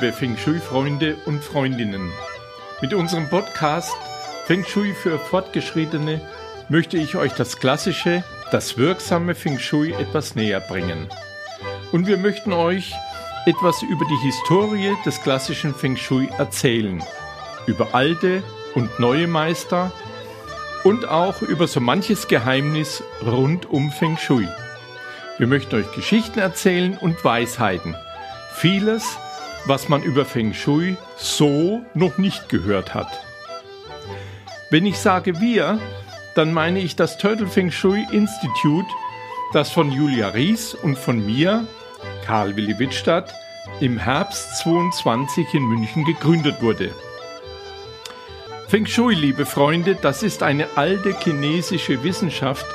Liebe Feng Shui-Freunde und Freundinnen. Mit unserem Podcast Feng Shui für Fortgeschrittene möchte ich euch das klassische, das wirksame Feng Shui etwas näher bringen. Und wir möchten euch etwas über die Historie des klassischen Feng Shui erzählen, über alte und neue Meister und auch über so manches Geheimnis rund um Feng Shui. Wir möchten euch Geschichten erzählen und Weisheiten. Vieles, was man über Feng Shui so noch nicht gehört hat. Wenn ich sage wir, dann meine ich das Turtle Feng Shui Institute, das von Julia Ries und von mir, Karl Willi Wittstadt, im Herbst 22 in München gegründet wurde. Feng Shui, liebe Freunde, das ist eine alte chinesische Wissenschaft,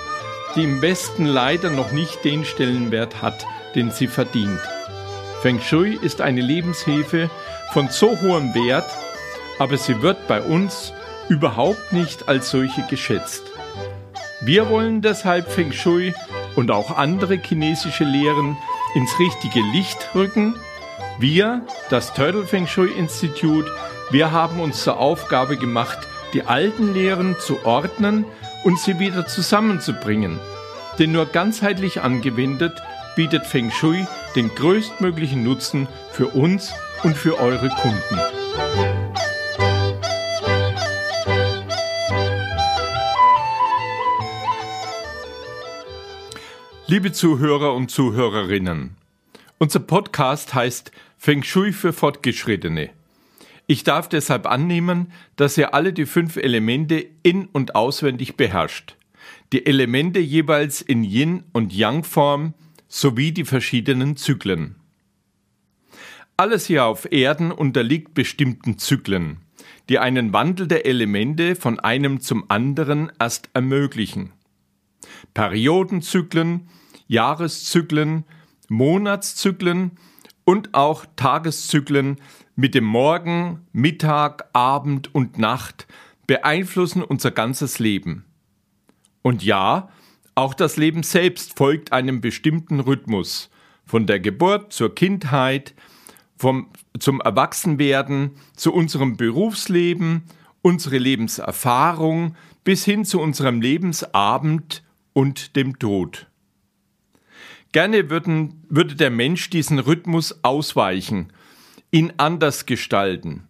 die im Westen leider noch nicht den Stellenwert hat, den sie verdient. Feng Shui ist eine Lebenshilfe von so hohem Wert, aber sie wird bei uns überhaupt nicht als solche geschätzt. Wir wollen deshalb Feng Shui und auch andere chinesische Lehren ins richtige Licht rücken. Wir, das Turtle Feng Shui Institute, wir haben uns zur Aufgabe gemacht, die alten Lehren zu ordnen und sie wieder zusammenzubringen. Denn nur ganzheitlich angewendet bietet Feng Shui den größtmöglichen Nutzen für uns und für eure Kunden. Liebe Zuhörer und Zuhörerinnen, unser Podcast heißt Feng Shui für Fortgeschrittene. Ich darf deshalb annehmen, dass ihr alle die fünf Elemente in und auswendig beherrscht. Die Elemente jeweils in Yin und Yang Form sowie die verschiedenen Zyklen. Alles hier auf Erden unterliegt bestimmten Zyklen, die einen Wandel der Elemente von einem zum anderen erst ermöglichen. Periodenzyklen, Jahreszyklen, Monatszyklen und auch Tageszyklen mit dem Morgen, Mittag, Abend und Nacht beeinflussen unser ganzes Leben. Und ja, auch das Leben selbst folgt einem bestimmten Rhythmus. Von der Geburt zur Kindheit, vom, zum Erwachsenwerden, zu unserem Berufsleben, unsere Lebenserfahrung bis hin zu unserem Lebensabend und dem Tod. Gerne würden, würde der Mensch diesen Rhythmus ausweichen, ihn anders gestalten.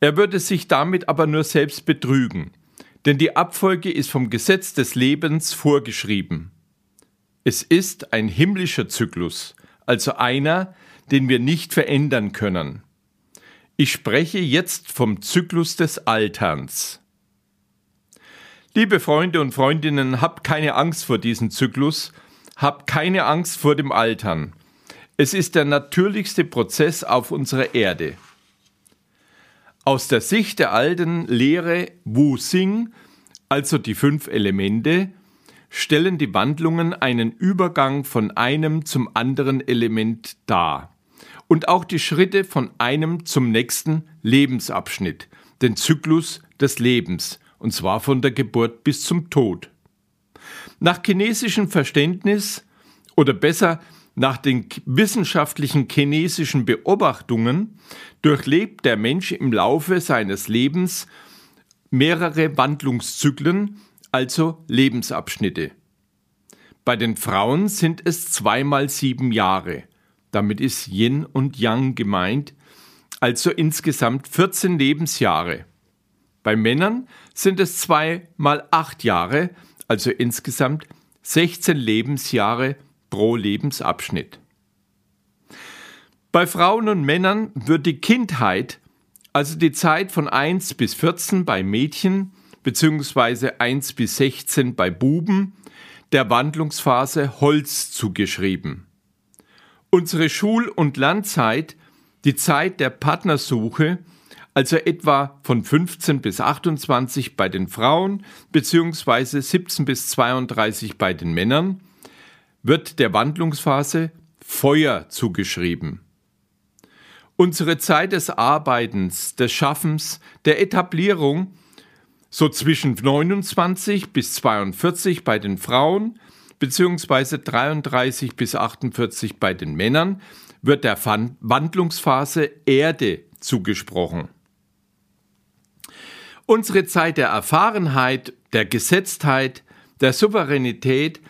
Er würde sich damit aber nur selbst betrügen denn die Abfolge ist vom Gesetz des Lebens vorgeschrieben. Es ist ein himmlischer Zyklus, also einer, den wir nicht verändern können. Ich spreche jetzt vom Zyklus des Alterns. Liebe Freunde und Freundinnen, habt keine Angst vor diesem Zyklus, habt keine Angst vor dem Altern. Es ist der natürlichste Prozess auf unserer Erde. Aus der Sicht der alten Lehre Wu Xing, also die fünf Elemente, stellen die Wandlungen einen Übergang von einem zum anderen Element dar und auch die Schritte von einem zum nächsten Lebensabschnitt, den Zyklus des Lebens, und zwar von der Geburt bis zum Tod. Nach chinesischem Verständnis oder besser nach den wissenschaftlichen chinesischen Beobachtungen durchlebt der Mensch im Laufe seines Lebens mehrere Wandlungszyklen, also Lebensabschnitte. Bei den Frauen sind es zweimal sieben Jahre. Damit ist Yin und Yang gemeint, also insgesamt 14 Lebensjahre. Bei Männern sind es zweimal acht Jahre, also insgesamt 16 Lebensjahre pro Lebensabschnitt. Bei Frauen und Männern wird die Kindheit, also die Zeit von 1 bis 14 bei Mädchen bzw. 1 bis 16 bei Buben, der Wandlungsphase Holz zugeschrieben. Unsere Schul- und Landzeit, die Zeit der Partnersuche, also etwa von 15 bis 28 bei den Frauen bzw. 17 bis 32 bei den Männern, wird der Wandlungsphase Feuer zugeschrieben. Unsere Zeit des Arbeitens, des Schaffens, der Etablierung, so zwischen 29 bis 42 bei den Frauen, beziehungsweise 33 bis 48 bei den Männern, wird der Wandlungsphase Erde zugesprochen. Unsere Zeit der Erfahrenheit, der Gesetztheit, der Souveränität,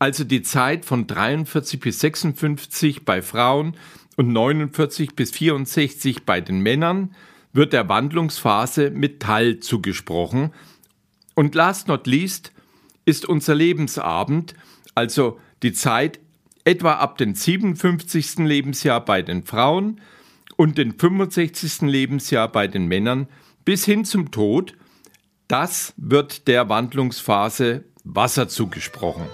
also die Zeit von 43 bis 56 bei Frauen und 49 bis 64 bei den Männern, wird der Wandlungsphase Metall zugesprochen. Und last not least ist unser Lebensabend, also die Zeit etwa ab dem 57. Lebensjahr bei den Frauen und dem 65. Lebensjahr bei den Männern bis hin zum Tod, das wird der Wandlungsphase Wasser zugesprochen.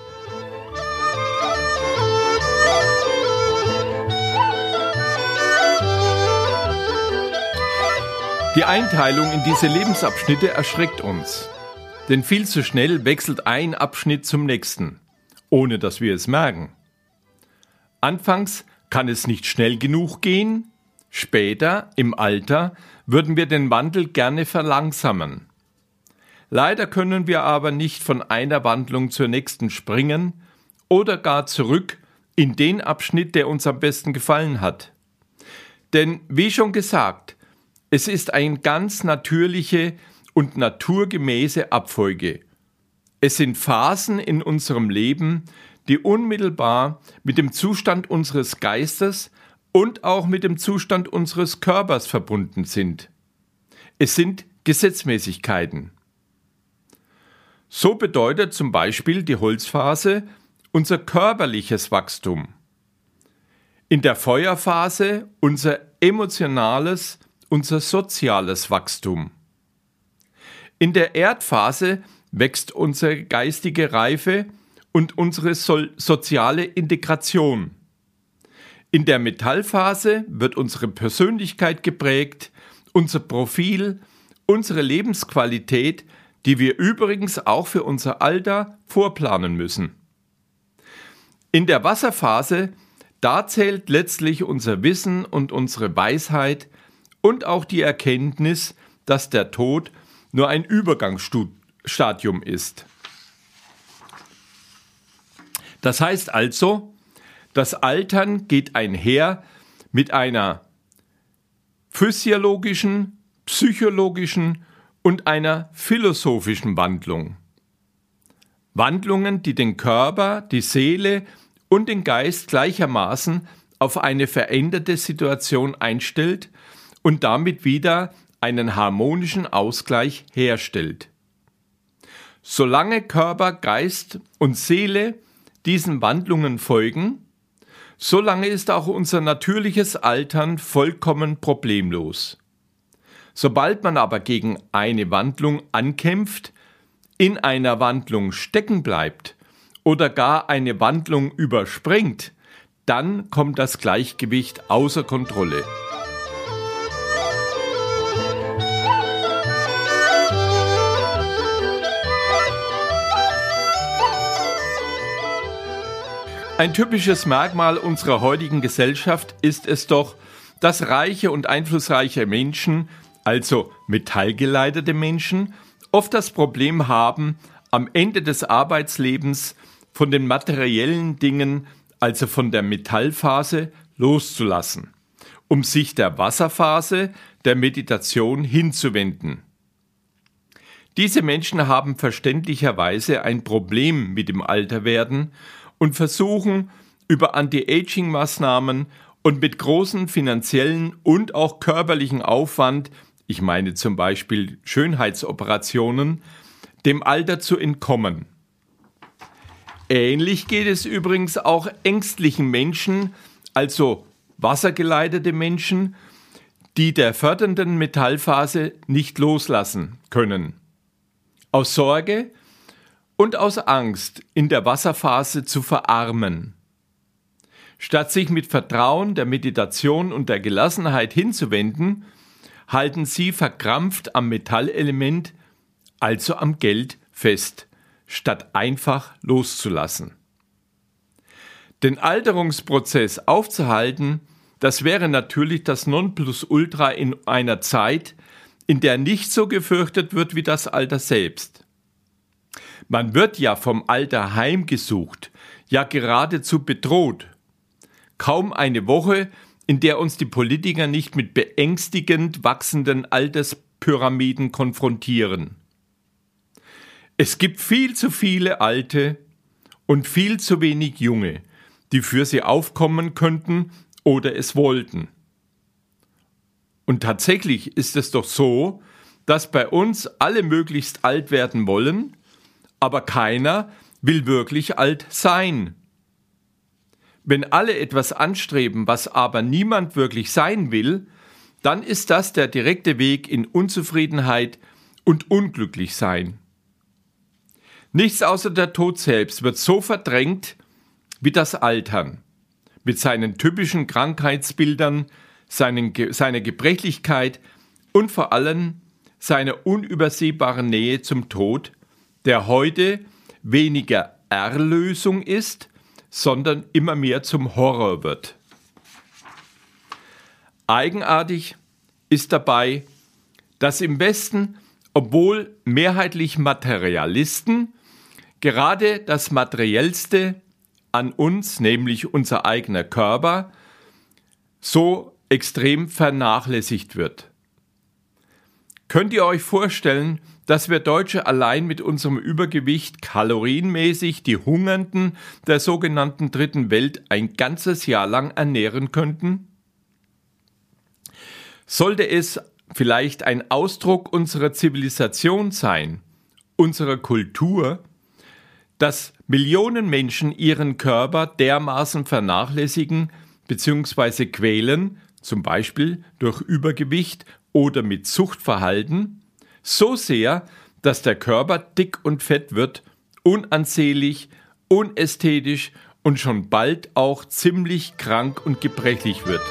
Die Einteilung in diese Lebensabschnitte erschreckt uns, denn viel zu schnell wechselt ein Abschnitt zum nächsten, ohne dass wir es merken. Anfangs kann es nicht schnell genug gehen, später, im Alter, würden wir den Wandel gerne verlangsamen. Leider können wir aber nicht von einer Wandlung zur nächsten springen oder gar zurück in den Abschnitt, der uns am besten gefallen hat. Denn, wie schon gesagt, es ist eine ganz natürliche und naturgemäße Abfolge. Es sind Phasen in unserem Leben, die unmittelbar mit dem Zustand unseres Geistes und auch mit dem Zustand unseres Körpers verbunden sind. Es sind Gesetzmäßigkeiten. So bedeutet zum Beispiel die Holzphase unser körperliches Wachstum. In der Feuerphase unser emotionales, unser soziales Wachstum. In der Erdphase wächst unsere geistige Reife und unsere so soziale Integration. In der Metallphase wird unsere Persönlichkeit geprägt, unser Profil, unsere Lebensqualität, die wir übrigens auch für unser Alter vorplanen müssen. In der Wasserphase, da zählt letztlich unser Wissen und unsere Weisheit und auch die Erkenntnis, dass der Tod nur ein Übergangsstadium ist. Das heißt also, das Altern geht einher mit einer physiologischen, psychologischen und einer philosophischen Wandlung. Wandlungen, die den Körper, die Seele und den Geist gleichermaßen auf eine veränderte Situation einstellt und damit wieder einen harmonischen Ausgleich herstellt. Solange Körper, Geist und Seele diesen Wandlungen folgen, solange ist auch unser natürliches Altern vollkommen problemlos. Sobald man aber gegen eine Wandlung ankämpft, in einer Wandlung stecken bleibt oder gar eine Wandlung überspringt, dann kommt das Gleichgewicht außer Kontrolle. Ein typisches Merkmal unserer heutigen Gesellschaft ist es doch, dass reiche und einflussreiche Menschen, also metallgeleitete Menschen, oft das Problem haben, am Ende des Arbeitslebens von den materiellen Dingen, also von der Metallphase, loszulassen, um sich der Wasserphase, der Meditation hinzuwenden. Diese Menschen haben verständlicherweise ein Problem mit dem Alterwerden und versuchen über Anti-Aging-Maßnahmen und mit großen finanziellen und auch körperlichen Aufwand, ich meine zum Beispiel Schönheitsoperationen, dem Alter zu entkommen. Ähnlich geht es übrigens auch ängstlichen Menschen, also wassergeleitete Menschen, die der fördernden Metallphase nicht loslassen können. Aus Sorge, und aus Angst in der Wasserphase zu verarmen. Statt sich mit Vertrauen der Meditation und der Gelassenheit hinzuwenden, halten sie verkrampft am Metallelement, also am Geld, fest, statt einfach loszulassen. Den Alterungsprozess aufzuhalten, das wäre natürlich das Nonplusultra in einer Zeit, in der nicht so gefürchtet wird wie das Alter selbst. Man wird ja vom Alter heimgesucht, ja geradezu bedroht. Kaum eine Woche in der uns die Politiker nicht mit beängstigend wachsenden Alterspyramiden konfrontieren. Es gibt viel zu viele Alte und viel zu wenig Junge, die für sie aufkommen könnten oder es wollten. Und tatsächlich ist es doch so, dass bei uns alle möglichst alt werden wollen, aber keiner will wirklich alt sein. Wenn alle etwas anstreben, was aber niemand wirklich sein will, dann ist das der direkte Weg in Unzufriedenheit und Unglücklichsein. Nichts außer der Tod selbst wird so verdrängt wie das Altern, mit seinen typischen Krankheitsbildern, seinen, seiner Gebrechlichkeit und vor allem seiner unübersehbaren Nähe zum Tod, der heute weniger Erlösung ist, sondern immer mehr zum Horror wird. Eigenartig ist dabei, dass im Westen, obwohl mehrheitlich Materialisten, gerade das Materiellste an uns, nämlich unser eigener Körper, so extrem vernachlässigt wird. Könnt ihr euch vorstellen, dass wir Deutsche allein mit unserem Übergewicht kalorienmäßig die Hungernden der sogenannten Dritten Welt ein ganzes Jahr lang ernähren könnten? Sollte es vielleicht ein Ausdruck unserer Zivilisation sein, unserer Kultur, dass Millionen Menschen ihren Körper dermaßen vernachlässigen bzw. quälen, zum Beispiel durch Übergewicht oder mit Suchtverhalten, so sehr, dass der Körper dick und fett wird, unansehlich, unästhetisch und schon bald auch ziemlich krank und gebrechlich wird.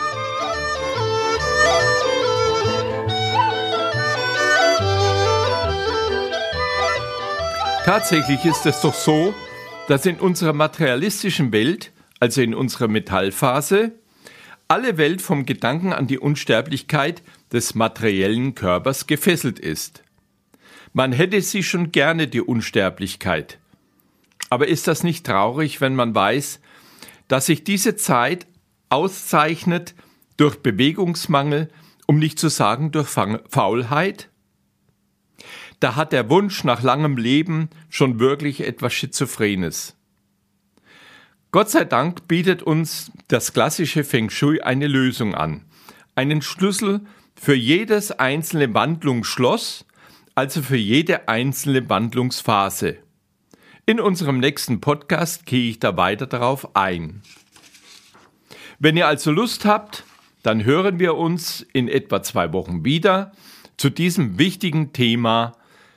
Tatsächlich ist es doch so, dass in unserer materialistischen Welt, also in unserer Metallphase, alle Welt vom Gedanken an die Unsterblichkeit des materiellen Körpers gefesselt ist. Man hätte sie schon gerne die Unsterblichkeit. Aber ist das nicht traurig, wenn man weiß, dass sich diese Zeit auszeichnet durch Bewegungsmangel, um nicht zu sagen durch Faulheit? da hat der Wunsch nach langem Leben schon wirklich etwas Schizophrenes. Gott sei Dank bietet uns das klassische Feng Shui eine Lösung an. Einen Schlüssel für jedes einzelne Wandlungsschloss, also für jede einzelne Wandlungsphase. In unserem nächsten Podcast gehe ich da weiter darauf ein. Wenn ihr also Lust habt, dann hören wir uns in etwa zwei Wochen wieder zu diesem wichtigen Thema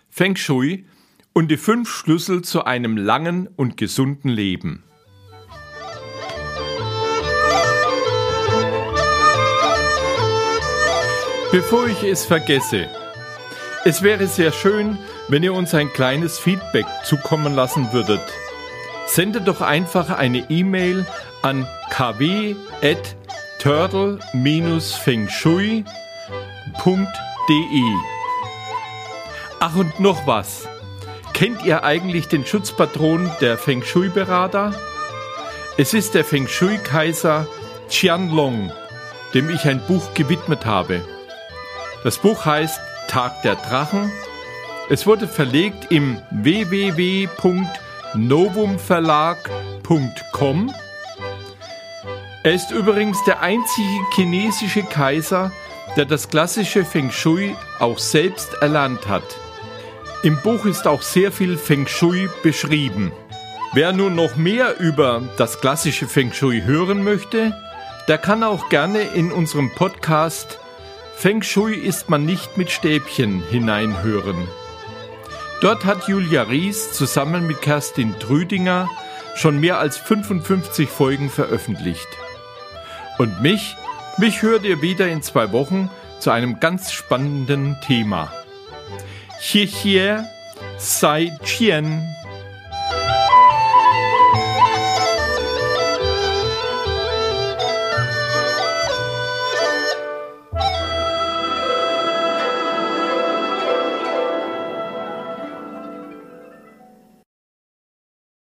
Feng Shui und die fünf Schlüssel zu einem langen und gesunden Leben. Bevor ich es vergesse, es wäre sehr schön, wenn ihr uns ein kleines Feedback zukommen lassen würdet. Sendet doch einfach eine E-Mail an kw.turtle-fengshui.de. Ach und noch was. Kennt ihr eigentlich den Schutzpatron der Feng Shui-Berater? Es ist der Feng Shui-Kaiser Qianlong, dem ich ein Buch gewidmet habe. Das Buch heißt Tag der Drachen. Es wurde verlegt im www.novumverlag.com. Er ist übrigens der einzige chinesische Kaiser, der das klassische Feng Shui auch selbst erlernt hat. Im Buch ist auch sehr viel Feng Shui beschrieben. Wer nun noch mehr über das klassische Feng Shui hören möchte, der kann auch gerne in unserem Podcast Feng Shui ist man nicht mit Stäbchen hineinhören. Dort hat Julia Ries zusammen mit Kerstin Trüdinger schon mehr als 55 Folgen veröffentlicht. Und mich, mich hört ihr wieder in zwei Wochen zu einem ganz spannenden Thema. Xie Xie Sai Qian.